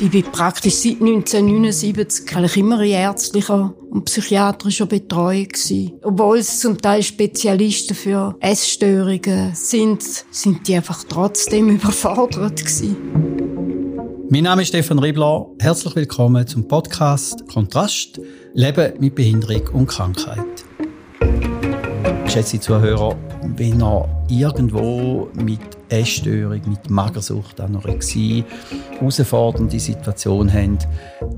Ich bin praktisch seit 1979 eigentlich immer in ärztlicher und psychiatrischer Betreuung gewesen. Obwohl es zum Teil Spezialisten für Essstörungen sind, sind die einfach trotzdem überfordert gewesen. Mein Name ist Stefan Ribler. Herzlich willkommen zum Podcast Kontrast Leben mit Behinderung und Krankheit. Geschätzte Zuhörer, wenn ihr irgendwo mit Essstörung, mit Magersucht, Anorexie, herausfordernde Situation habt,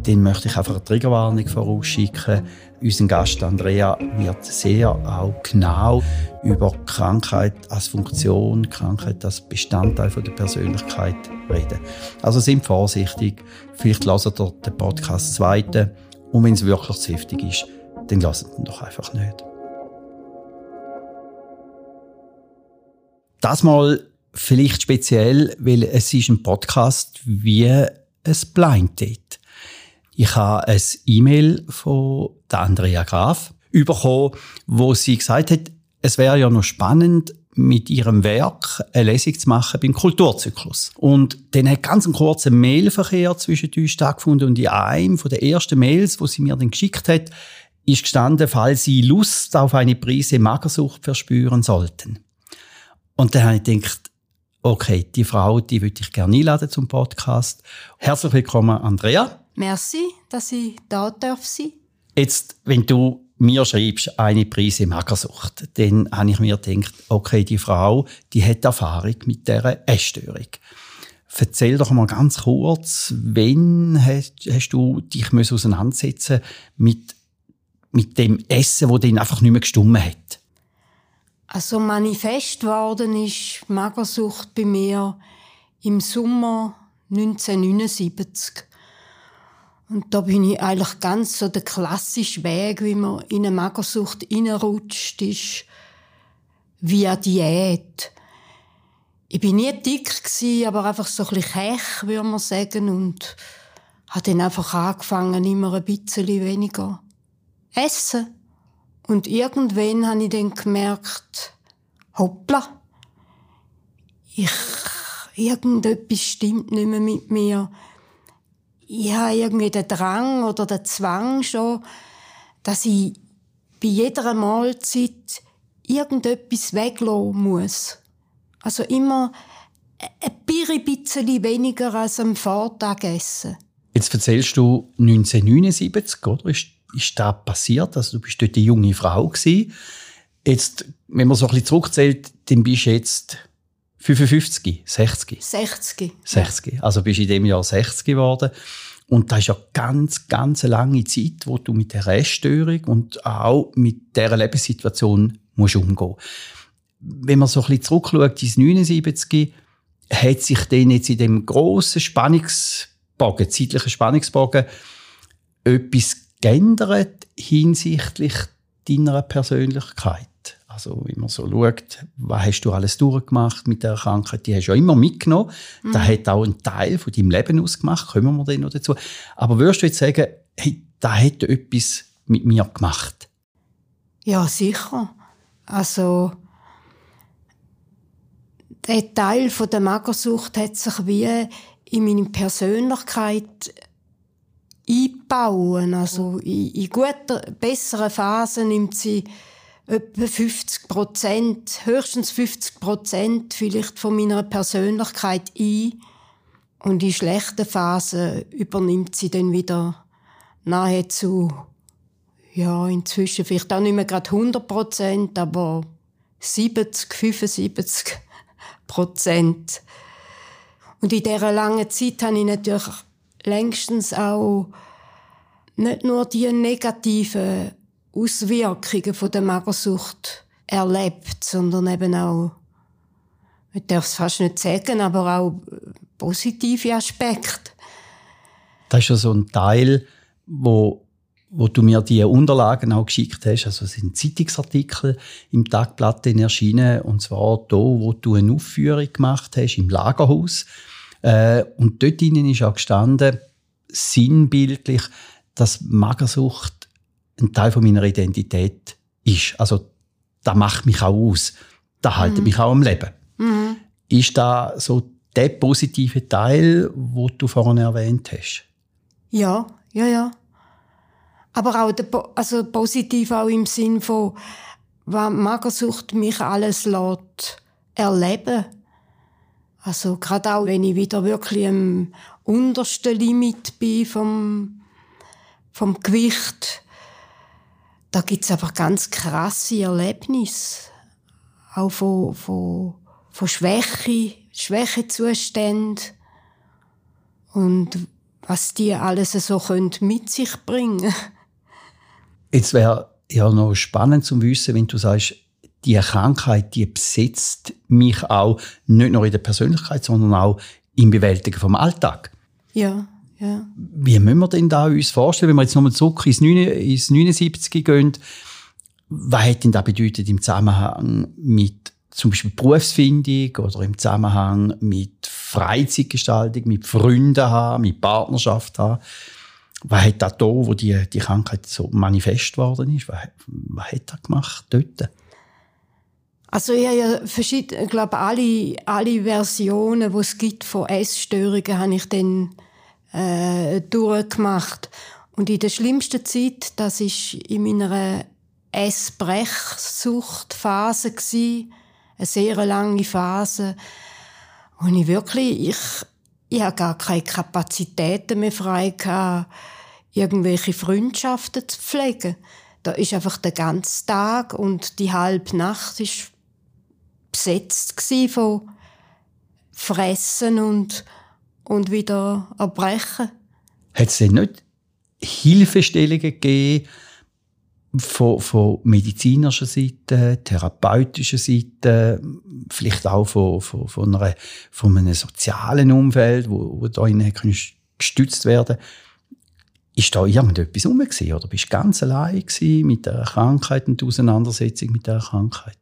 dann möchte ich einfach eine Triggerwarnung vorausschicken. Unser Gast Andrea wird sehr auch genau über Krankheit als Funktion, Krankheit als Bestandteil der Persönlichkeit reden. Also sind vorsichtig. Vielleicht lasst ihr den Podcast zweiten. Und wenn es wirklich zu heftig ist, dann lasst ihn doch einfach nicht. Das mal vielleicht speziell, weil es ist ein Podcast wie ein Blind Date. Ich habe ein E-Mail von Andrea Graf bekommen, wo sie gesagt hat, es wäre ja noch spannend, mit ihrem Werk eine Lesung zu machen beim Kulturzyklus. Und dann hat ganz ein kurzer Mailverkehr zwischen uns stattgefunden und in einem von den ersten Mails, wo sie mir dann geschickt hat, ist gestanden, falls sie Lust auf eine Prise Magersucht verspüren sollten. Und dann habe ich gedacht, okay, die Frau, die würde ich gerne einladen zum Podcast. Herzlich willkommen, Andrea. Merci, dass ich da darf sein. Jetzt, wenn du mir schreibst, eine Prise Magersucht, dann habe ich mir gedacht, okay, die Frau, die hat Erfahrung mit dieser Essstörung. Erzähl doch mal ganz kurz, wann hast, hast du dich auseinandersetzen mit, mit dem Essen, das dann einfach nicht mehr gestummen hat? Also manifest worden ist Magersucht bei mir im Sommer 1979. Und da bin ich eigentlich ganz so der klassische Weg, wie man in eine Magersucht reinrutscht, ist via Diät. Ich bin nie dick gewesen, aber einfach so ein bisschen kech, würde man sagen, und habe dann einfach angefangen, immer ein bisschen weniger essen. Und irgendwann habe ich dann gemerkt, hoppla, ich, irgendetwas stimmt nicht mehr mit mir. Ich habe irgendwie den Drang oder den Zwang schon, dass ich bei jeder Mahlzeit irgendetwas weglassen muss. Also immer ein bisschen weniger als am Vortag essen. Jetzt erzählst du 1979, oder? Ist ist da passiert? Also du bist dort eine junge Frau gewesen. Jetzt, wenn man so ein bisschen zurückzählt, dann bist du jetzt 55, 60. 60. 60. Ja. Also bist du in dem Jahr 60 geworden. Und das ist ja ganz, ganz eine lange Zeit, wo du mit der Essstörung und auch mit dieser Lebenssituation musst umgehen Wenn man so ein bisschen zurückschaut, ins 79, hat sich dann jetzt in dem grossen Spannungsbogen, zeitlichen Spannungsbogen, etwas geändert hinsichtlich deiner Persönlichkeit? Also, wenn man so schaut, was hast du alles durchgemacht mit der Krankheit, die hast du ja immer mitgenommen. Mhm. Das hat auch einen Teil von deinem Leben ausgemacht, kommen wir dann noch dazu. Aber würdest du jetzt sagen, hey, da hat etwas mit mir gemacht? Ja, sicher. Also, der Teil von der Magersucht hat sich wie in meiner Persönlichkeit einbauen. Also in, in guten, besseren Phasen nimmt sie etwa 50 Prozent, höchstens 50 Prozent vielleicht von meiner Persönlichkeit ein. Und in schlechten Phasen übernimmt sie dann wieder nahezu, ja, inzwischen vielleicht auch nicht mehr gerade 100 Prozent, aber 70, 75 Prozent. Und in dieser langen Zeit habe ich natürlich längstens auch nicht nur die negativen Auswirkungen von der Magersucht erlebt, sondern eben auch, ich darf es fast nicht sagen, aber auch positive Aspekte. Das ist ja so ein Teil, wo, wo du mir die Unterlagen auch geschickt hast. Also es sind Zeitungsartikel im Tagblatt erschienen, und zwar da, wo du eine Aufführung gemacht hast im Lagerhaus äh, und dort drinnen ist auch gestanden, sinnbildlich, dass Magersucht ein Teil von meiner Identität ist. Also, da macht mich auch aus. Da hält mhm. mich auch am Leben. Mhm. Ist da so der positive Teil, wo du vorhin erwähnt hast. Ja, ja, ja. Aber auch der, also positiv auch im Sinn von, was Magersucht mich alles lässt erleben. Also gerade auch, wenn ich wieder wirklich am untersten Limit bin vom, vom Gewicht, da gibt's einfach ganz krasse Erlebnisse. Auch von, von, von Schwäche, Schwächezuständen. Und was die alles so mit sich bringen Jetzt wäre ja noch spannend zu wissen, wenn du sagst, die Krankheit, die besetzt mich auch nicht nur in der Persönlichkeit, sondern auch im Bewältigen vom Alltag. Ja, ja. Wie müssen wir denn da uns vorstellen, wenn wir jetzt nochmal zurück ins, 9, ins 79 gehen, was hat denn das bedeutet im Zusammenhang mit zum Beispiel Berufsfindung oder im Zusammenhang mit Freizeitgestaltung, mit Freunden haben, mit Partnerschaft haben? Was hat da da, wo die, die Krankheit so manifest worden ist? Was, was hat er gemacht dort? Also ich habe ja verschiedene, glaube alle, alle Versionen, die es gibt von Essstörungen, habe ich dann äh, durchgemacht. Und in der schlimmsten Zeit, das ist in meiner Essbrechsuchtphase gsi, eine sehr lange Phase, und ich wirklich, ich, ich habe gar keine Kapazitäten mehr frei gehabt, irgendwelche Freundschaften zu pflegen. Da ist einfach der ganze Tag und die halbe Nacht ist besetzt von Fressen und, und wieder erbrechen. Hat es denn nicht Hilfestellungen gegeben von, von medizinischer Seite, therapeutischer Seite, vielleicht auch von, von, von, einer, von einem sozialen Umfeld, wo, wo da gestützt werden ist da irgendetwas rum oder bist du ganz allein mit der Krankheit und der Auseinandersetzung mit der Krankheit?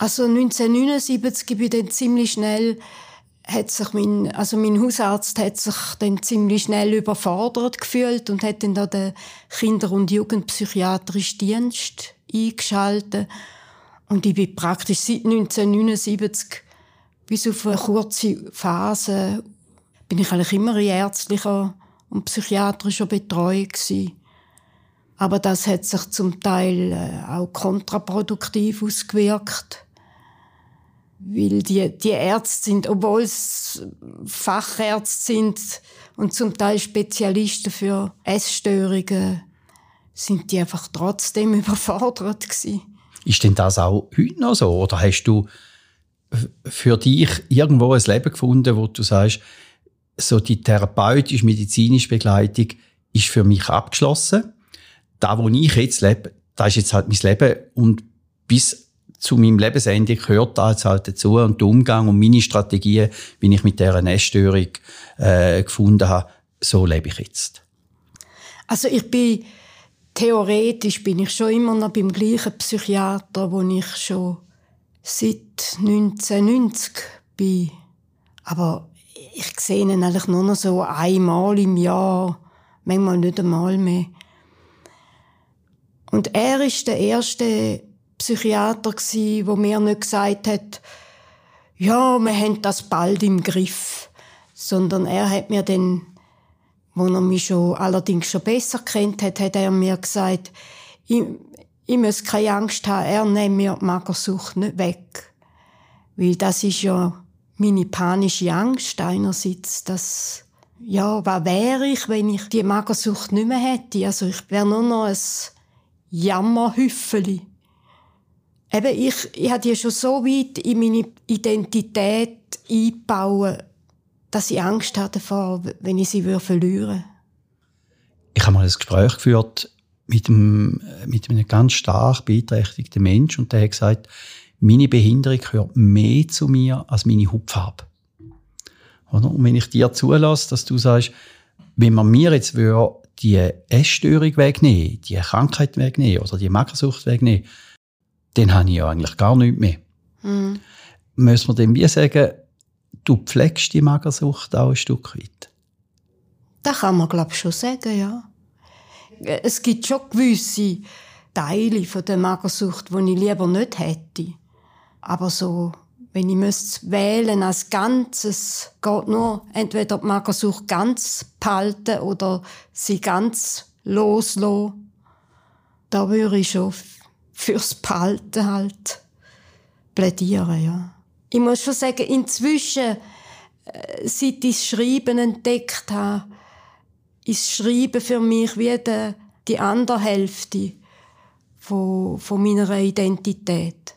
Also 1979 bin ich dann ziemlich schnell hat sich mein, also mein Hausarzt hat sich dann ziemlich schnell überfordert gefühlt und hat dann da den Kinder- und Jugendpsychiatrischen Dienst eingeschaltet. Und ich bin praktisch seit 1979 bis auf eine kurze Phase bin ich eigentlich immer in ärztlicher und psychiatrischer Betreuung gewesen. Aber das hat sich zum Teil äh, auch kontraproduktiv ausgewirkt weil die, die Ärzte sind, obwohl es Fachärzte sind und zum Teil Spezialisten für Essstörungen, sind die einfach trotzdem überfordert gewesen. Ist denn das auch heute noch so? Oder hast du für dich irgendwo ein Leben gefunden, wo du sagst, so die therapeutisch-medizinische Begleitung ist für mich abgeschlossen. Da, wo ich jetzt lebe, da ist jetzt halt mein Leben und bis zu meinem Lebensende gehört da halt dazu und der Umgang und meine Strategien, wie ich mit dieser Essstörung äh, gefunden habe, so lebe ich jetzt. Also ich bin theoretisch bin ich schon immer noch beim gleichen Psychiater, wo ich schon seit 1990 bin. Aber ich sehe ihn eigentlich nur noch so einmal im Jahr, manchmal nicht einmal mehr. Und er ist der erste Psychiater gsi, wo mir nicht gesagt hat, ja, wir haben das bald im Griff, sondern er hat mir dann, wo er mich schon allerdings schon besser kennt hat, hat er mir gesagt, ich, ich muss keine Angst haben, er nimmt mir die Magersucht nicht weg, weil das ist ja meine panische Angst einerseits, dass ja, was wäre ich, wenn ich die Magersucht nicht mehr hätte? Also ich wäre nur noch ein Jammerhüffeli eben, ich, ich habe die schon so weit in meine Identität eingebaut, dass ich Angst hatte davor, wenn ich sie verlieren würde. Ich habe mal ein Gespräch geführt mit einem, mit einem ganz stark beeinträchtigten Menschen und der hat gesagt, meine Behinderung gehört mehr zu mir als meine Hautfarbe. Und wenn ich dir zulasse, dass du sagst, wenn man mir jetzt die Essstörung wegnehmen, die Krankheit wegnehmen oder die Magersucht wegnehmen, dann habe ich ja eigentlich gar nichts mehr. Mhm. Müssen wir dem wie sagen, du pflegst die Magersucht auch ein Stück weit? Das kann man, glaube ich, schon sagen, ja. Es gibt schon gewisse Teile von der Magersucht, die ich lieber nicht hätte. Aber so wenn ich müsste wählen als Ganzes, geht nur entweder die Magersucht ganz behalten oder sie ganz loslassen. Da würde ich schon fürs Behalten halt plädieren, ja. Ich muss schon sagen, inzwischen, äh, seit ich das Schreiben entdeckt habe, ist Schreiben für mich wie die, die andere Hälfte von, von meiner Identität.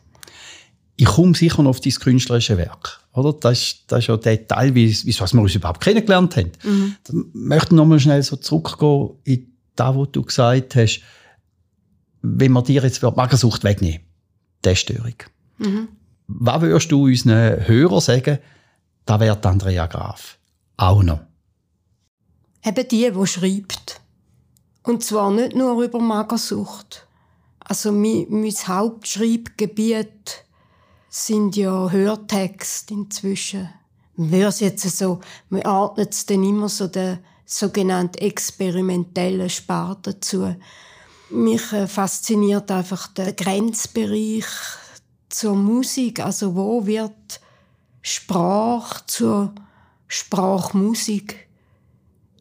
Ich komme sicher noch auf dein künstlerische Werk. Oder? Das, ist, das ist ja der Teil, wie, wie was wir uns überhaupt kennengelernt haben. Mhm. Ich möchte noch mal schnell so zurückgehen in das, was du gesagt hast. Wenn wir dir jetzt Magersucht wegnehmen, die Störung. Mhm. Was würdest du unseren Hörern sagen, da wäre Andrea Graf auch noch? Eben die, die schreibt. Und zwar nicht nur über Magersucht. Also mein, mein Hauptschreibgebiet sind ja Hörtexte inzwischen. Man hört jetzt so, man ordnet es dann immer so der sogenannten experimentellen Sparte zu. Mich äh, fasziniert einfach der Grenzbereich zur Musik. Also wo wird Sprache zur Sprachmusik?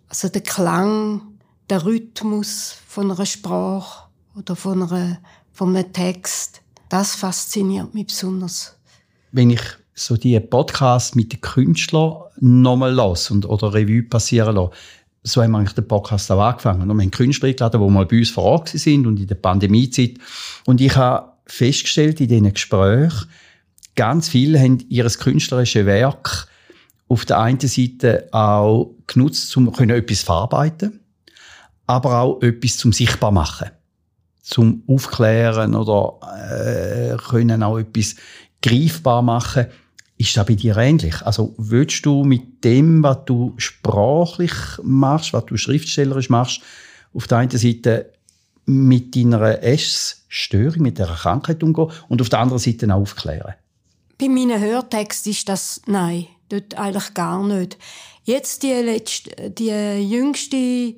Also der Klang, der Rhythmus von einer Sprache oder von, einer, von einem Text, das fasziniert mich besonders. Wenn ich so die Podcasts mit den Künstlern nochmal lasse und, oder Revue passieren lasse, so haben wir eigentlich den Podcast auch angefangen. Wir haben Künstler eingeladen, die mal bei uns vor Ort sind und in der Pandemiezeit. Und ich habe festgestellt in diesen Gesprächen, ganz viele haben ihr künstlerisches Werk auf der einen Seite auch genutzt, um etwas verarbeiten, aber auch etwas zum sichtbar machen, zum aufklären oder äh, können auch etwas greifbar machen. Ist das bei dir ähnlich? Also willst du mit dem, was du sprachlich machst, was du schriftstellerisch machst, auf der einen Seite mit deiner Essstörung, mit der Krankheit umgehen und auf der anderen Seite aufklären? Bei meinen Hörtexten ist das nein, dort eigentlich gar nicht. Jetzt die letzte, die jüngste,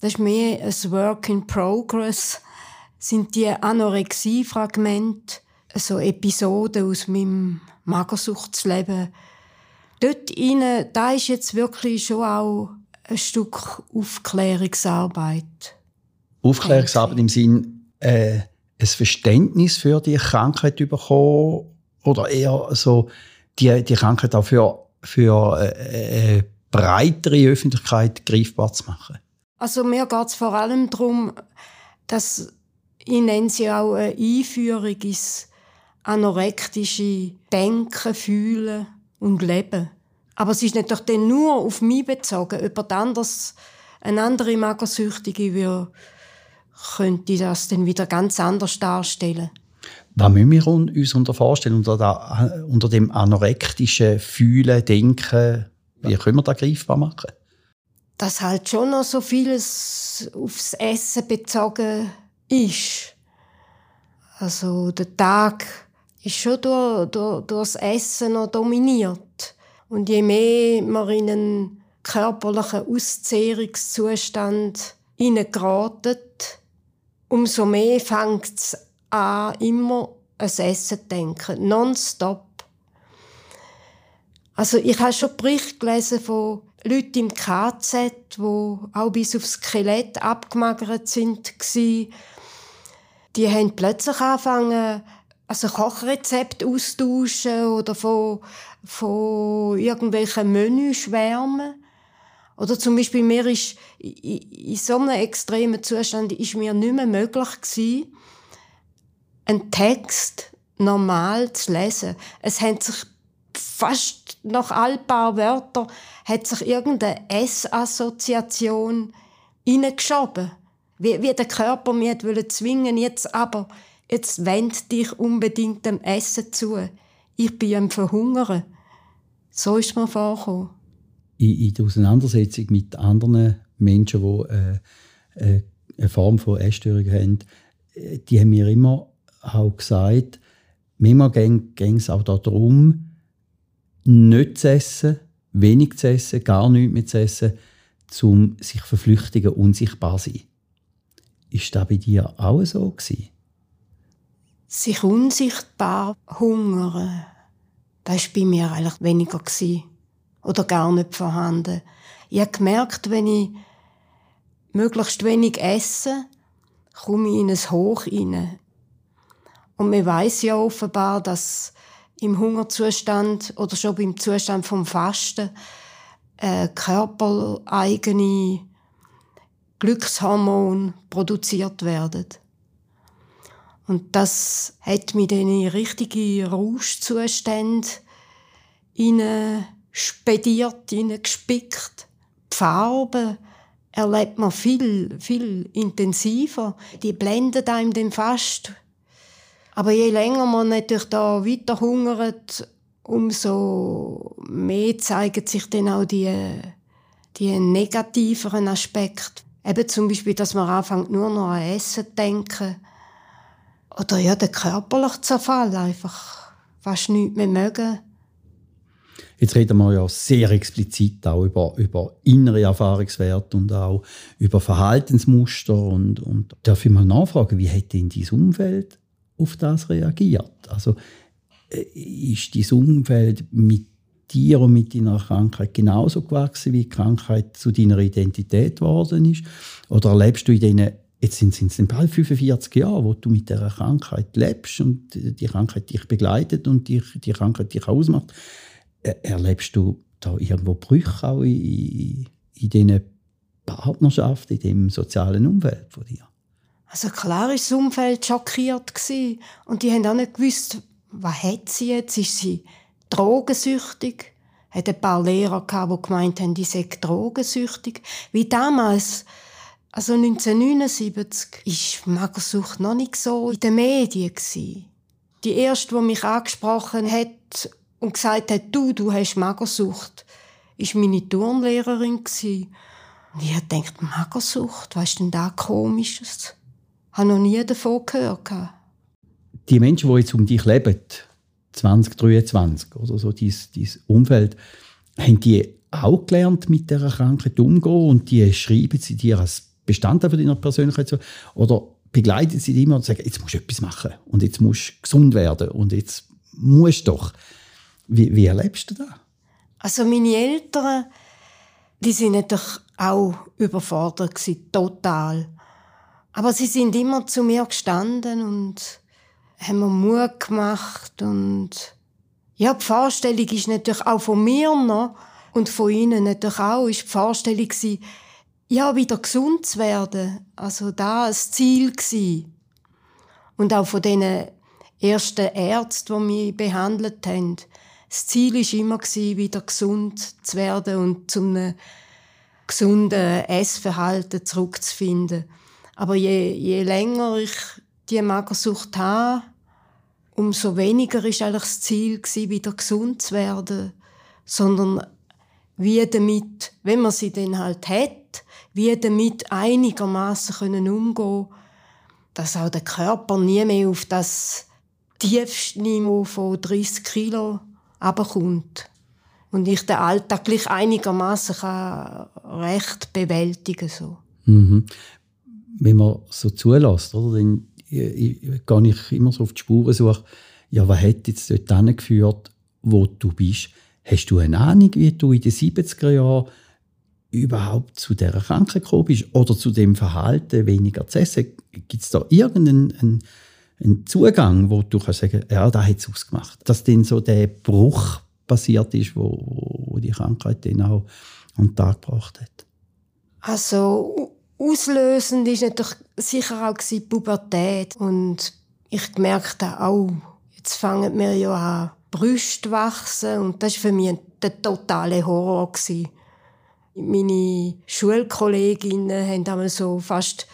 das ist mehr ein Work in Progress, sind die Anorexie-Fragmente, so Episoden aus meinem Magersuchtsleben. Dort rein, da ist jetzt wirklich schon auch ein Stück Aufklärungsarbeit. Aufklärungsarbeit im Sinn, äh, ein Verständnis für die Krankheit bekommen oder eher so die, die Krankheit auch für, für äh, äh, breitere Öffentlichkeit greifbar zu machen? Also mir geht es vor allem darum, dass ich nenne sie auch eine Einführung ins anorektische Denken, Fühlen und Leben. Aber es ist nicht dann nur auf mich bezogen. Jemand anderes, eine andere Magersüchtige würde könnte das dann wieder ganz anders darstellen. Was müssen wir uns unter vorstellen, unter, der, unter dem anorektischen Fühlen, Denken? Wie können wir das greifbar machen? Dass halt schon noch so vieles aufs Essen bezogen ist. Also der Tag ist schon durch, durch, durch das Essen noch dominiert. Und je mehr man in einen körperlichen Auszehrungszustand hineingeratet, umso mehr fängt es an, immer an Essen zu denken. Nonstop. Also ich habe schon Berichte gelesen von Leuten im KZ, die auch bis aufs Skelett abgemagert sind. Die haben plötzlich angefangen, also Kochrezepte austauschen oder von, von irgendwelchen Menüs schwärmen. Oder zum Beispiel mir ist in so einem extremen Zustand ist mir nicht mehr möglich gewesen, einen Text normal zu lesen. Es hat sich fast nach ein paar Wörtern hat sich irgendeine S-Assoziation hineingeschoben. Wie, wie der Körper wollte zwingen, jetzt aber, jetzt wend dich unbedingt dem Essen zu. Ich bin am Verhungern. So ist mir vorgekommen in, in der Auseinandersetzung mit anderen Menschen, die äh, äh, eine Form von Essstörung haben, äh, die haben mir immer auch gesagt, manchmal ging es auch darum, nicht zu essen, wenig zu essen, gar nichts mehr zu essen, um sich verflüchtigen, unsichtbar zu sein. Ist das bei dir auch so gewesen? Sich unsichtbar hungern, das war bei mir eigentlich weniger. Gewesen. Oder gar nicht vorhanden. Ich habe gemerkt, wenn ich möglichst wenig esse, komme ich in ein Hoch hinein. Und man weiß ja offenbar, dass im Hungerzustand oder schon beim Zustand vom Fasten äh, körpereigene Glückshormone produziert werden. Und das hat mich dann in richtige Rauschzustände spediert, gespickt. Die Farben erlebt man viel, viel intensiver. Die blenden einem dann fast. Aber je länger man natürlich da weiter hungert, umso mehr zeigen sich dann auch die, die negativeren Aspekte. Eben zum Beispiel, dass man anfängt nur noch an Essen zu denken oder ja, der körperliche Zerfall, einfach fast nichts mehr mögen. Jetzt reden wir ja sehr explizit auch über, über innere Erfahrungswerte und auch über Verhaltensmuster. Und, und darf ich mal nachfragen, wie hat denn dein Umfeld auf das reagiert? Also, äh, ist dein Umfeld mit dir und mit deiner Krankheit genauso gewachsen, wie die Krankheit zu deiner Identität geworden ist? Oder erlebst du in diesen Jetzt sind es bald 45 Jahre, wo du mit dieser Krankheit lebst und die Krankheit dich begleitet und die, die Krankheit dich ausmacht. Erlebst du da irgendwo Brüche auch in, in diesen Partnerschaften, in dem sozialen Umfeld von dir? Also klar war das Umfeld schockiert und die haben auch nicht gewusst, was hat sie jetzt? Ist sie drogensüchtig? Hat ein paar Lehrer gehabt, die gemeint haben, die sei drogensüchtig. Wie damals also 1979 war Magersucht noch nicht so in den Medien. Die erste, die mich angesprochen hat und gesagt hat, du, du hast Magersucht, war meine Turnlehrerin. Und ich gedacht, Magersucht, was ist denn da Komisches? Ich habe noch nie davon gehört. Die Menschen, die jetzt um dich leben, 2023 oder so, dein, dein Umfeld, haben die auch gelernt, mit dieser Krankheit umzugehen und die schreiben sie dir als Bestandteil deiner Persönlichkeit? Oder begleitet sie dich immer und sagen, jetzt musst du etwas machen und jetzt musst du gesund werden und jetzt musst du doch. Wie, wie erlebst du das? Also meine Eltern, die sind natürlich auch überfordert gewesen, total. Aber sie sind immer zu mir gestanden und haben mir Mut gemacht und ja, die Vorstellung ist natürlich auch von mir noch und von ihnen natürlich auch, ist die Vorstellung gewesen, ja, wieder gesund zu werden. Also da das Ziel gewesen. Und auch von den ersten Ärzten, die mich behandelt haben. Das Ziel war immer, wieder gesund zu werden und zum gesunden Essverhalten zurückzufinden. Aber je, je länger ich die Magersucht habe, umso weniger ist eigentlich das Ziel wieder gesund zu werden, sondern wie damit, wenn man sie dann halt hat, wie damit einigermaßen können dass auch der Körper nie mehr auf das tiefste Niveau von 30 Kilo abkommt und ich den Alltag gleich einigermaßen recht bewältigen so. Mhm. Wenn man so zulässt, oder, dann gehe ich immer so auf die Spuren suche, ja, was hat jetzt dort geführt, wo du bist? Hast du eine Ahnung, wie du in den 70er Jahren überhaupt zu der Krankheit gekommen bist oder zu dem Verhalten, weniger zu essen? Gibt es da irgendeinen einen, Zugang, wo du kannst sagen, ja, da hat es ausgemacht? Dass dann so der Bruch passiert ist, wo, wo die Krankheit dann auch an den Tag gebracht hat? Also auslösend ist natürlich sicher auch die Pubertät und ich merkte auch, jetzt fangen wir ja an Brüste wachsen und das war für mich der totale Horror. Gewesen. Meine Schulkolleginnen haben damals so fast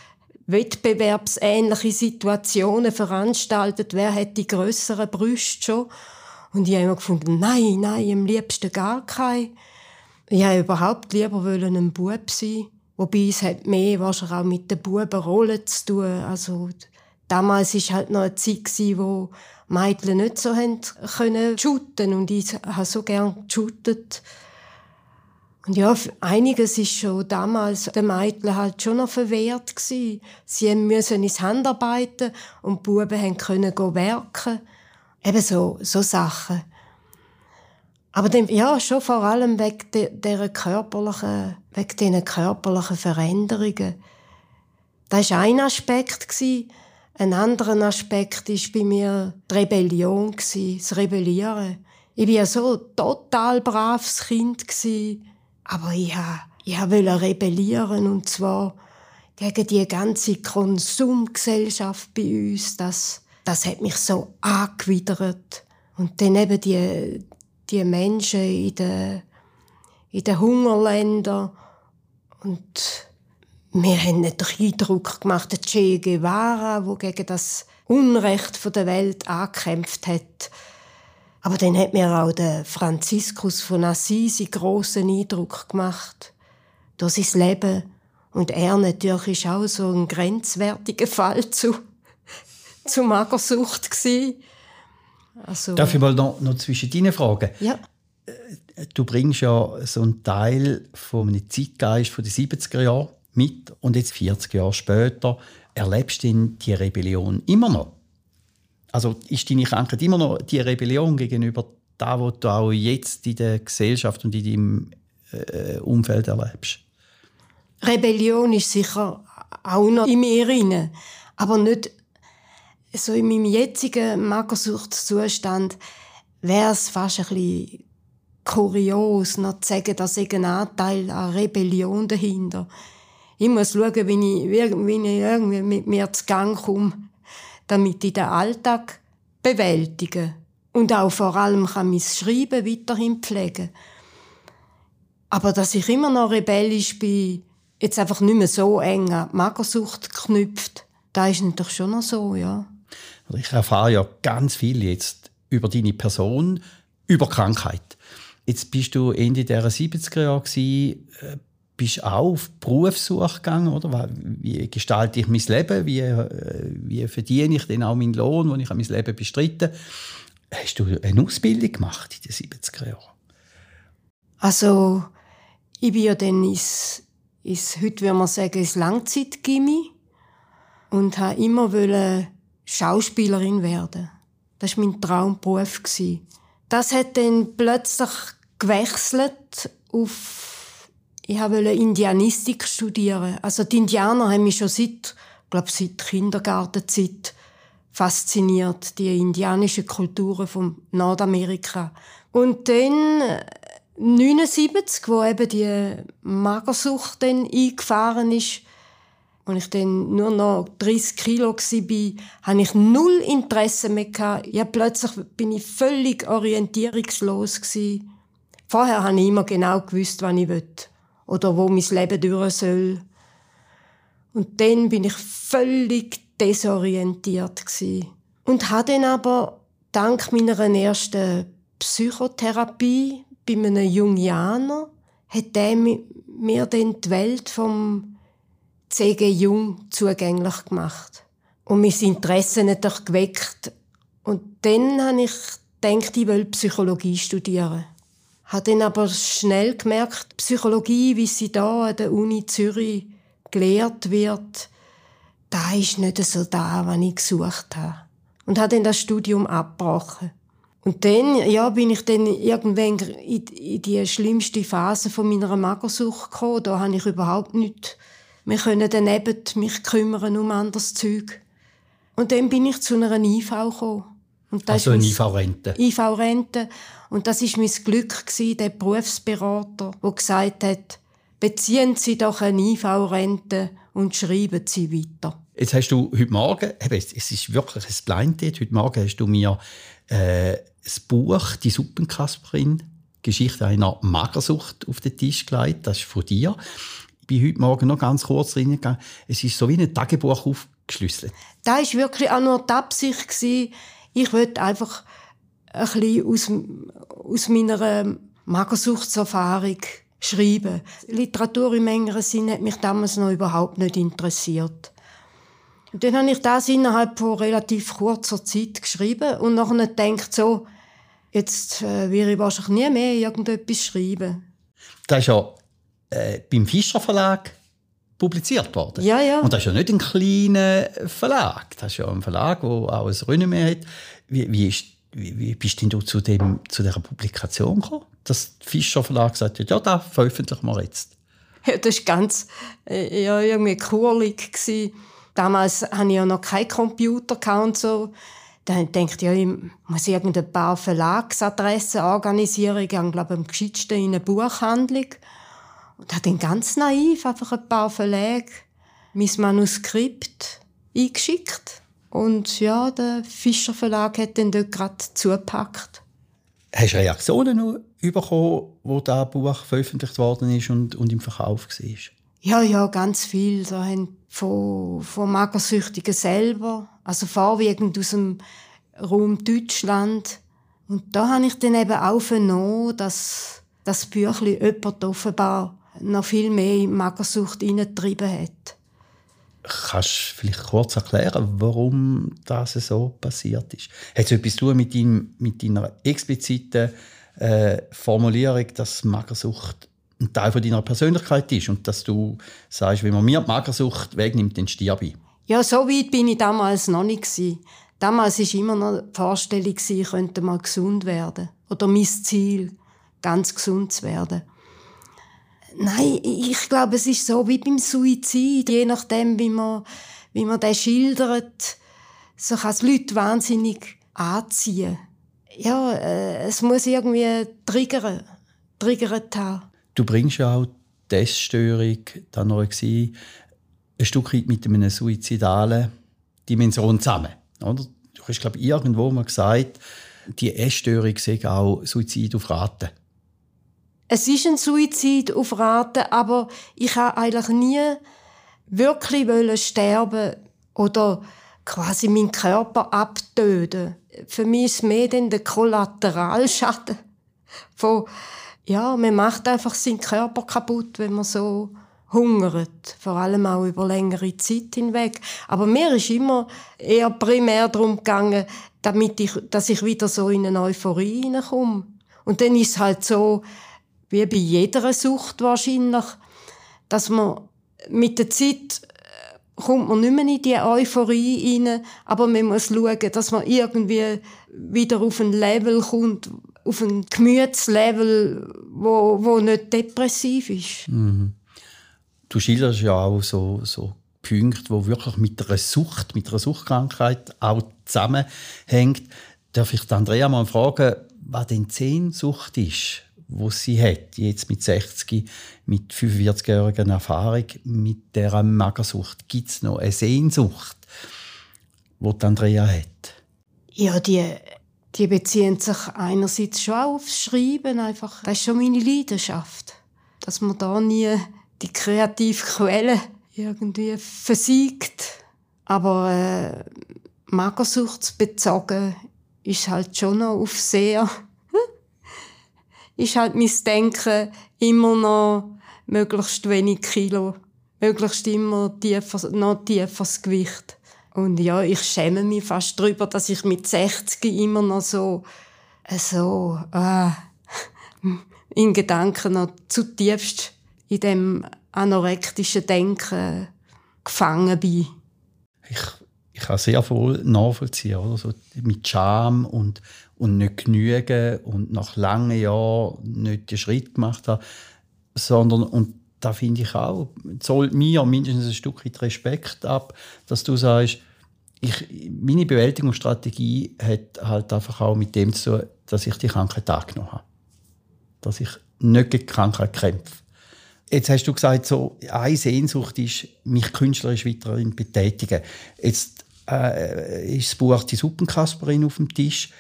wettbewerbsähnliche Situationen veranstaltet. Wer hat die größeren Brüste schon? Und ich habe immer gefunden, nein, nein, am liebsten gar keine. Ich wollte überhaupt lieber ein Bub sein. Wobei es hat mehr wahrscheinlich auch mit der Bubenrolle zu tun. Also, damals war halt noch eine Zeit, wo Mädchen nicht so haben können und ich habe so gern geshootet. Und ja, einiges ist schon damals den Mädchen halt schon noch verwehrt gewesen. Sie müssen ins Handarbeiten und die Buben haben können werken. Eben so, so Sachen. Aber dem, ja, schon vor allem wegen de, der körperlichen, wegen diesen körperlichen Veränderungen. Das war ein Aspekt. Ein anderer Aspekt war bei mir die Rebellion, das Rebellieren. Ich war ja so ein total braves Kind. Aber ich wollte rebellieren, und zwar gegen die ganze Konsumgesellschaft bei uns. Das, das hat mich so angewidert. Und dann eben die, die Menschen in den, in den Hungerländern. Und wir haben den Eindruck gemacht, der Che Guevara, der gegen das Unrecht der Welt angekämpft hat. Aber dann hat mir auch der Franziskus von Assisi großen Eindruck gemacht. Durch sein Leben. Und er natürlich ist auch so ein grenzwertiger Fall zu, zu Magersucht gewesen. Also, Darf ich mal noch, noch zwischen deinen fragen? Ja. Äh, du bringst ja so einen Teil von einem Zeitgeist von den 70er Jahren mit und jetzt 40 Jahre später erlebst du die Rebellion immer noch. Also ist deine Krankheit immer noch die Rebellion gegenüber da, was du auch jetzt in der Gesellschaft und in deinem äh, Umfeld erlebst? Rebellion ist sicher auch noch in mir drin, aber nicht so in meinem jetzigen Magersuchtszustand wäre es fast ein bisschen kurios, noch zu sagen, dass ich einen Anteil an Rebellion dahinter. Ich muss schauen, wie ich, wie ich irgendwie mit mir zu Gang komme, damit ich den Alltag bewältige. Und auch vor allem kann mein Schreiben weiterhin pflegen. Aber dass ich immer noch rebellisch bin, jetzt einfach nicht mehr so eng an die Magersucht geknüpft, da ist natürlich schon noch so, ja. Also ich erfahre ja ganz viel jetzt über deine Person, über Krankheit. Jetzt bist du Ende der 70er Jahre äh, bist auch auf Berufssuche gegangen, oder? Wie gestalte ich mein Leben? Wie, äh, wie verdiene ich denn auch meinen Lohn, den ich an mein Leben bestreite? Hast du eine Ausbildung gemacht in den 70er Jahren? Also, ich bin ja dann ins, ins heute würde man sagen, ins Langzeitgimmi und habe immer wollen Schauspielerin werden. Das war mein Traumberuf. Das hat dann plötzlich gewechselt auf, ich wollte Indianistik studieren. Also die Indianer haben mich schon seit, glaube seit Kindergartenzeit fasziniert, die indianischen Kulturen von Nordamerika. Und dann 79, wo eben die Magersucht dann eingefahren ist, als ich dann nur noch 30 Kilo war, hatte ich null Interesse mehr. Ja, plötzlich bin ich völlig orientierungslos. Vorher habe ich immer genau gewusst, was ich will. Oder wo mein Leben durch soll. Und dann bin ich völlig desorientiert. Und habe dann aber dank meiner ersten Psychotherapie bei einem Jungianer, hat der mir dann die Welt vom C.G. Jung zugänglich gemacht. Und mein Interesse natürlich geweckt. Und dann habe ich gedacht, ich will Psychologie studieren. Habe dann aber schnell gemerkt, Psychologie, wie sie da an der Uni Zürich gelehrt wird, da ist nicht so da, was ich gesucht habe. Und habe dann das Studium abgebrochen. Und dann, ja, bin ich dann irgendwann in die schlimmste Phase von meiner Magersucht gekommen. Da habe ich überhaupt nicht wir können dann eben mich kümmern um anderes Zeug. Und dann bin ich zu einer IV gekommen. Und das also eine IV-Rente? IV-Rente. Und das war mein Glück, der Berufsberater, der gesagt hat, beziehen Sie doch eine IV-Rente und schreiben Sie weiter. Jetzt hast du heute Morgen, es ist wirklich ein Blind Date, heute Morgen hast du mir äh, das Buch «Die Suppenkasperin», Geschichte einer Magersucht auf den Tisch gelegt. Das ist von dir bin heute Morgen noch ganz kurz reingegangen. Es ist so wie ein Tagebuch aufgeschlüsselt. Da ist wirklich auch nur die Absicht gewesen. Ich wollte einfach ein bisschen aus, aus meiner Magersuchtserfahrung schreiben. Literatur im engeren Sinn hat mich damals noch überhaupt nicht interessiert. Und dann habe ich das innerhalb von relativ kurzer Zeit geschrieben und nachher gedacht, so, jetzt äh, werde ich wahrscheinlich nie mehr irgendetwas schreiben. Das ist ja äh, beim Fischer Verlag publiziert worden. Ja, ja. Und das ist ja nicht ein kleiner Verlag. Das ist ja ein Verlag, der auch ein Renommee hat. Wie, wie, ist, Wie, wie bist denn du zu, dem, zu dieser Publikation gekommen? Dass der Fischer Verlag gesagt hat, ja, da veröffentlichen wir jetzt. Ja, das war ganz äh, ja, irgendwie kurlig. Damals hatte ich ja noch keinen Computer und so. Dann dachte ich, ja, ich muss irgendein paar Verlagsadressen organisieren. Ich gehe, glaube ich, am in eine Buchhandlung. Und habe dann ganz naiv einfach ein paar Verlage mein Manuskript eingeschickt. Und ja, der Fischer Verlag hat dann dort gerade zugepackt. Hast du Reaktionen bekommen, wo das Buch veröffentlicht worden ist und, und im Verkauf war? Ja, ja, ganz viel. So haben von, von Magersüchtigen selber, also vorwiegend aus dem Raum Deutschland. Und da habe ich dann eben auch vernommen, dass das Büchlein jemand offenbar noch viel mehr in Magersucht hineingetrieben hat. Kannst du vielleicht kurz erklären, warum das so passiert ist? Hat es etwas zu tun mit, dein, mit deiner expliziten äh, Formulierung, dass Magersucht ein Teil von deiner Persönlichkeit ist und dass du sagst, wenn man mir die Magersucht wegnimmt, dann sterbe ich? Ja, so weit bin ich damals noch nicht gewesen. Damals war immer noch die Vorstellung, ich könnte mal gesund werden. Oder mein Ziel, ganz gesund zu werden. Nein, ich glaube, es ist so wie beim Suizid. Je nachdem, wie man, wie man den schildert, so kann es Leute wahnsinnig anziehen. Ja, äh, es muss irgendwie triggern, triggert haben. Du bringst ja auch die Essstörung, dann noch ein Stück weit mit einer suizidalen Dimension zusammen. Oder? Du hast, glaube ich, irgendwo mal gesagt, die Essstörung sei auch Suizid auf Raten. Es ist ein Suizid auf Raten, aber ich habe eigentlich nie wirklich sterben oder quasi meinen Körper abtöten. Für mich ist mehr der Kollateralschaden von, ja, man macht einfach seinen Körper kaputt, wenn man so hungert. Vor allem auch über längere Zeit hinweg. Aber mir ist immer eher primär darum gegangen, damit ich, dass ich wieder so in eine Euphorie hineinkomme. Und dann ist es halt so, wie bei jeder Sucht wahrscheinlich, dass man mit der Zeit äh, kommt man nicht mehr in die Euphorie rein, aber man muss schauen, dass man irgendwie wieder auf ein Level kommt, auf ein Gemütslevel, wo, wo nicht depressiv ist. Mhm. Du schilderst ja auch so, so Punkte, wo wirklich mit einer Sucht, mit einer Suchtkrankheit auch zusammenhängt. Darf ich Andrea mal fragen, was denn Sehnsucht ist? Wo sie hat, jetzt mit 60, mit 45-jähriger Erfahrung mit der Magersucht. Gibt es noch eine Sehnsucht, die Andrea hat? Ja, die, die beziehen sich einerseits schon aufs Schreiben. Einfach. Das ist schon meine Leidenschaft. Dass man da nie die kreative Quelle irgendwie versiegt. Aber äh, Magersuchtsbezogen ist halt schon noch auf sehr ist halt mein Denken immer noch möglichst wenig Kilo, möglichst immer tiefer, noch tieferes Gewicht. Und ja, ich schäme mich fast darüber, dass ich mit 60 immer noch so, äh, so, äh, in Gedanken noch zutiefst in dem anorektischen Denken gefangen bin. Ich, ich kann sehr wohl nachvollziehen, oder? So mit Scham und und nicht genügen und nach langen Jahren nicht den Schritt gemacht haben, sondern, und da finde ich auch, zollt mir mindestens ein Stück weit Respekt ab, dass du sagst, ich, meine Bewältigungsstrategie hat halt einfach auch mit dem zu tun, dass ich die Krankheit angenommen habe. Dass ich nicht gegen die Krankheit kämpfe. Jetzt hast du gesagt, so, eine Sehnsucht ist, mich künstlerisch weiterhin betätigen. Jetzt äh, ist das Buch «Die Suppenkasperin» auf dem Tisch.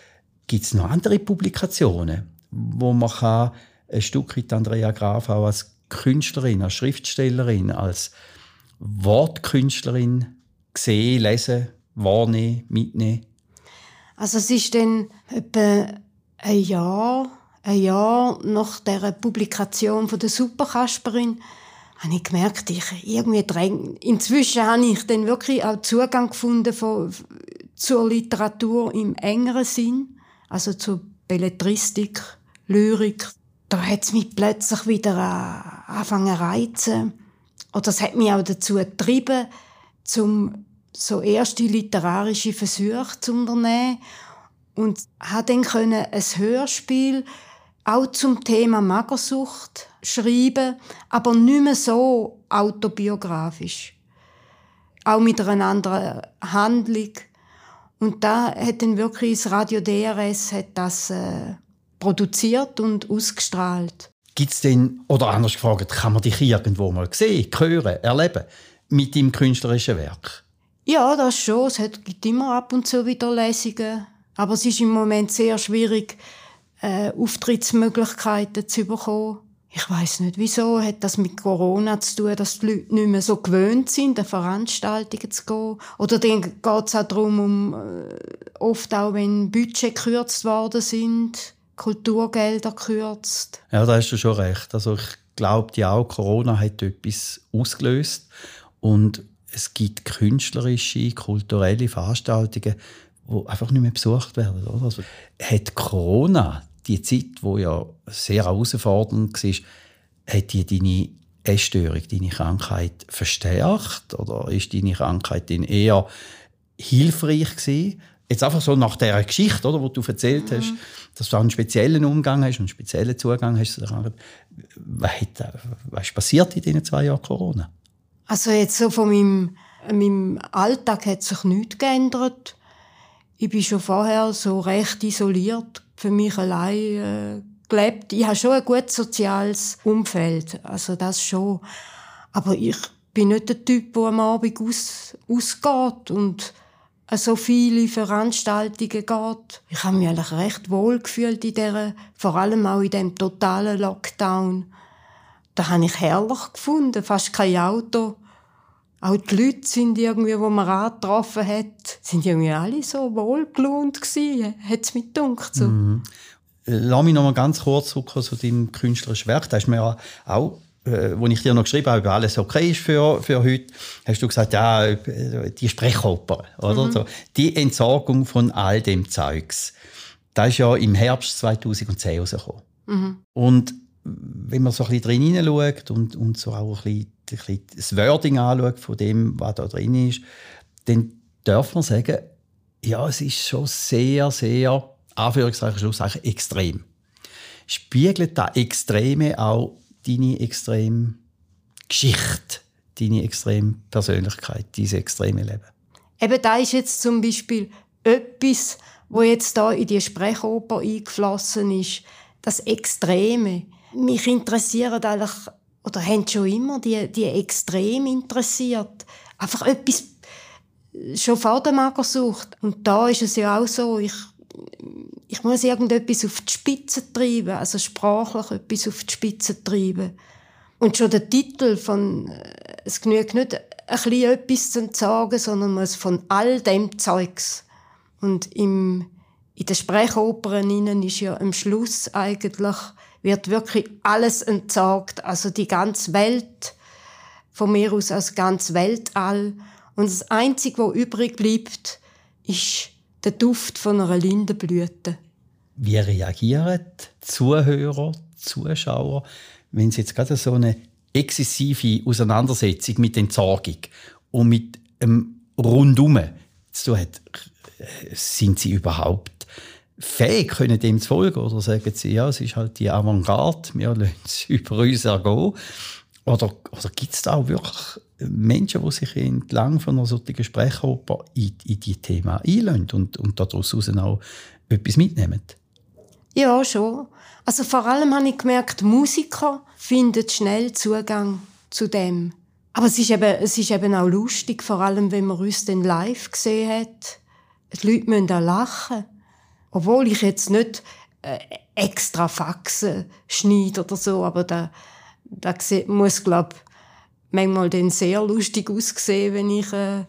Gibt es noch andere Publikationen, wo man kann ein Stück weit Andrea Graf auch als Künstlerin, als Schriftstellerin, als Wortkünstlerin sehen, lesen, wahrnehmen, mitnehmen? Also es ist dann etwa ein Jahr, ein Jahr nach der Publikation von der Superkasperin, habe ich gemerkt, ich irgendwie dräng. Inzwischen habe ich dann wirklich auch Zugang gefunden von, zur Literatur im engeren Sinn also zur Belletristik, Lyrik. Da hat es mich plötzlich wieder äh, angefangen zu reizen. Oder das hat mich auch dazu getrieben, zum so erste literarische Versuche zu unternehmen. und habe dann können ein Hörspiel auch zum Thema Magersucht schreiben, aber nicht mehr so autobiografisch. Auch mit einer anderen Handlung. Und da hat dann wirklich das Radio DRS hat das äh, produziert und ausgestrahlt. Gibt es denn, oder anders gefragt, kann man dich irgendwo mal sehen, hören, erleben mit deinem künstlerischen Werk? Ja, das schon. Es gibt immer ab und zu wieder Lesungen. Aber es ist im Moment sehr schwierig, äh, Auftrittsmöglichkeiten zu bekommen. Ich weiß nicht, wieso hat das mit Corona zu tun, dass die Leute nicht mehr so gewöhnt sind, an Veranstaltungen zu gehen. Oder dann geht es auch darum, um, äh, oft auch, wenn Budget gekürzt worden sind, Kulturgelder gekürzt. Ja, da hast du schon recht. Also ich glaube ja auch, Corona hat etwas ausgelöst und es gibt künstlerische, kulturelle Veranstaltungen, die einfach nicht mehr besucht werden. Oder? Also, hat Corona, die Zeit, wo ja sehr herausfordernd war, hat die deine Essstörung, deine Krankheit verstärkt? Oder ist deine Krankheit dann eher hilfreich gewesen? Jetzt einfach so nach der Geschichte, oder, wo du erzählt hast, mhm. dass du einen speziellen Umgang hast, einen speziellen Zugang hast zu der Krankheit. Was, hat, was ist passiert in diesen zwei Jahren Corona? Also jetzt so von meinem, meinem Alltag hat sich nichts geändert ich bin schon vorher so recht isoliert für mich allein äh, gelebt. Ich habe schon ein gutes soziales Umfeld, also das schon. Aber ich bin nicht der Typ, der am Abend aus, ausgeht und so viele Veranstaltungen geht. Ich habe mich eigentlich recht wohl gefühlt in der, vor allem auch in dem totalen Lockdown. Da habe ich herrlich gefunden, fast kein Auto auch die Leute sind irgendwie, wo man angetroffen hat, sind irgendwie alle so wohlgelohnt gewesen, hat es mich gedacht. So. Mhm. Lass mich noch mal ganz kurz zurückkommen zu deinem künstlerischen Werk. Da du mir ja auch, äh, wo ich dir noch geschrieben habe, ob alles okay ist für, für heute, hast du gesagt, ja, die Sprechoper, oder? Mhm. So, die Entsorgung von all dem Zeugs. Das ist ja im Herbst 2010 rausgekommen. Mhm. Und wenn man so ein bisschen drin hineinschaut und, und so auch ein bisschen, bisschen das Wording anschaut von dem, was da drin ist, dann darf man sagen, ja, es ist schon sehr, sehr, Anführungszeichen, Schlusszeichen, extrem. Spiegelt da Extreme auch deine extreme Geschichte, deine extreme Persönlichkeit, diese extreme Leben? Eben da ist jetzt zum Beispiel etwas, wo jetzt da in die Sprechoper eingeflossen ist, das Extreme mich interessieren eigentlich, oder haben schon immer die, die extrem interessiert. Einfach etwas schon vor der Magersucht. Und da ist es ja auch so, ich, ich muss irgendetwas auf die Spitze treiben, also sprachlich etwas auf die Spitze treiben. Und schon der Titel von, äh, es genügt nicht, ein bisschen etwas zu sagen, sondern man von all dem Zeugs. Und im, in den Sprechopern ist ja am Schluss eigentlich wird wirklich alles entsorgt, also die ganze Welt, von mir aus als ganz Weltall. Und das Einzige, was übrig bleibt, ist der Duft von einer Lindenblüte. Wie reagieren Zuhörer, Zuschauer, wenn sie jetzt gerade so eine exzessive Auseinandersetzung mit Entsorgung und mit einem Rundum zu tun hat? Sind sie überhaupt fähig können dem zu folgen oder sagen sie, ja, es ist halt die Avantgarde, wir lassen es über uns ergehen. Oder, oder gibt es da auch wirklich Menschen, die sich entlang von einer solchen Sprechoper in, in die Thema einlösen und, und daraus auch etwas mitnehmen? Ja, schon. Also vor allem habe ich gemerkt, Musiker finden schnell Zugang zu dem. Aber es ist eben, es ist eben auch lustig, vor allem wenn man uns dann live gesehen hat. Die Leute müssen auch lachen. Obwohl ich jetzt nicht äh, extra Faxen schneide oder so, aber da, da muss, glaube manchmal dann sehr lustig aussehen, wenn ich, äh,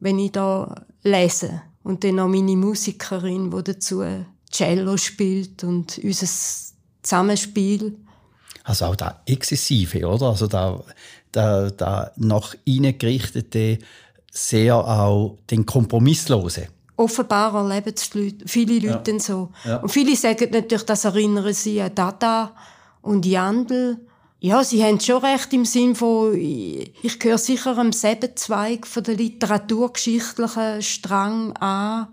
wenn ich da lese. Und dann auch meine Musikerin, die dazu Cello spielt und unser Zusammenspiel. Also auch da Exzessive, oder? Also da, da, da nach innen gerichtete, sehr auch den Kompromisslose offenbar erleben es viele Leute ja. so. Ja. Und viele sagen natürlich, das erinnern sie an Dada und Jandl. Ja, sie haben schon recht im Sinn von, ich gehöre sicher am selben Zweig von der literaturgeschichtlichen Strang an.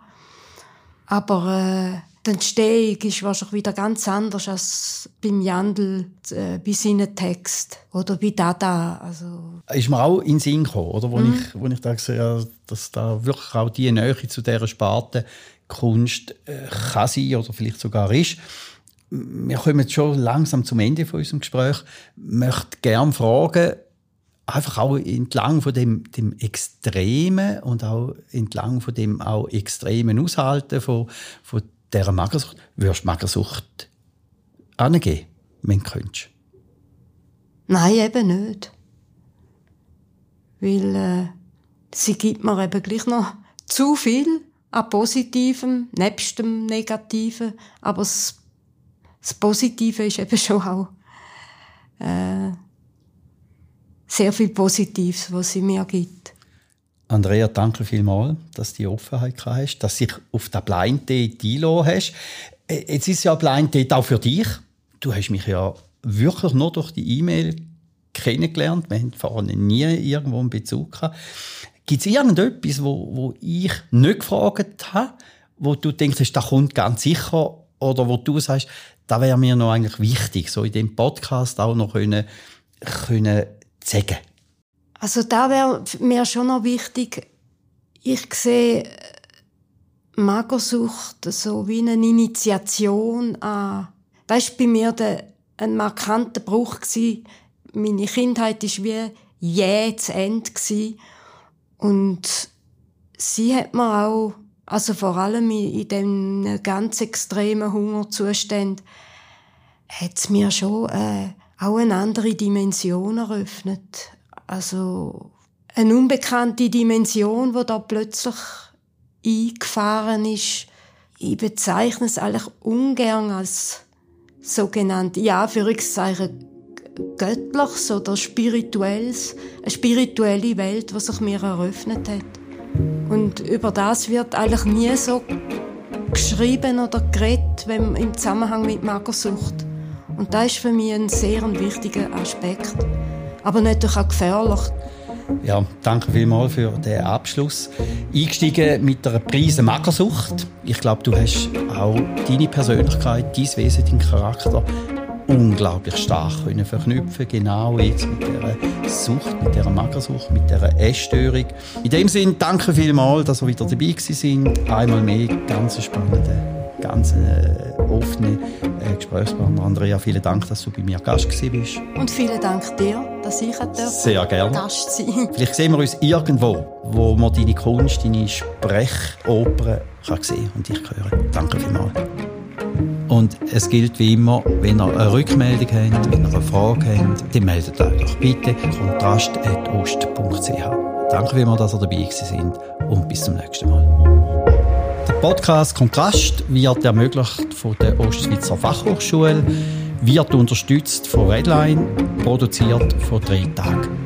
Aber äh, die Entstehung ist wahrscheinlich wieder ganz anders als beim Jandl, äh, bei seinen Text oder bei Dada. Also. Ist mir auch in den Sinn gekommen, oder? Wo, mhm. ich, wo ich da habe, dass da wirklich auch die Nähe zu dieser Sparte Kunst äh, kann sein oder vielleicht sogar ist. Wir kommen jetzt schon langsam zum Ende von unserem Gespräch. Ich möchte gerne fragen, einfach auch entlang von dem, dem Extremen und auch entlang von dem auch extremen Aushalten von, von dieser Magersucht, würdest du Magersucht angeben, wenn du könntest? Nein, eben nicht. Weil äh, sie gibt mir eben gleich noch zu viel an Positivem, nebst dem Negativen. Aber das, das Positive ist eben schon auch äh, sehr viel Positives, was sie mir gibt. Andrea, danke vielmals, dass du die Offenheit hast, dass du dich auf den Blind Date eingeladen hast. Äh, jetzt ist ja Blind Date auch für dich. Du hast mich ja wirklich nur durch die E-Mail kennengelernt. Wir haben vorher nie irgendwo einen Bezug gehabt. Gibt es irgendetwas, wo, wo ich nicht gefragt habe, wo du denkst, das kommt ganz sicher, oder wo du sagst, da wäre mir noch eigentlich wichtig, so in dem Podcast auch noch können, können sagen? Also da wäre mir schon noch wichtig, ich sehe Magersucht so wie eine Initiation an. Weißt, bei mir der, ein markanter Bruch gsi. Meine Kindheit ist wie jäh zu Ende gsi. und sie hat mir auch, also vor allem in dem ganz extremen Hungerzustand, hat es mir schon äh, auch eine andere Dimension eröffnet. Also eine unbekannte Dimension, wo da plötzlich eingefahren ist. Ich bezeichne es eigentlich ungern als sogenannte, ja, Anführungszeichen, göttliches oder spirituelles, eine spirituelle Welt, die sich mir eröffnet hat. Und über das wird eigentlich nie so geschrieben oder geredet, wenn im Zusammenhang mit Magersucht. Und das ist für mich ein sehr wichtiger Aspekt aber natürlich auch gefährlich. Ja, danke vielmals für den Abschluss. Eingestiegen mit einer Prise Magersucht. Ich glaube, du hast auch deine Persönlichkeit, dein Wesen, deinen Charakter unglaublich stark können verknüpfen genau jetzt mit dieser Sucht, mit dieser Magersucht, mit dieser Essstörung. In dem Sinne, danke vielmals, dass ihr wieder dabei sind. Einmal mehr ganz spannende, ganz äh, offene äh, Gesprächspartner. Andrea, vielen Dank, dass du bei mir Gast bist. Und vielen Dank dir, dass ich Sehr gerne. Gast sein Vielleicht sehen wir uns irgendwo, wo man deine Kunst, deine Sprechopern kann sehen und dich hören. Danke vielmals. Und es gilt wie immer, wenn ihr eine Rückmeldung habt, wenn ihr eine Frage habt, dann meldet euch doch bitte kontrast.ost.ch. Danke vielmals, dass ihr dabei sind und bis zum nächsten Mal. Der Podcast Kontrast wird ermöglicht von der Ostschweizer Fachhochschule, wird unterstützt von Redline, produziert von drei Tagen.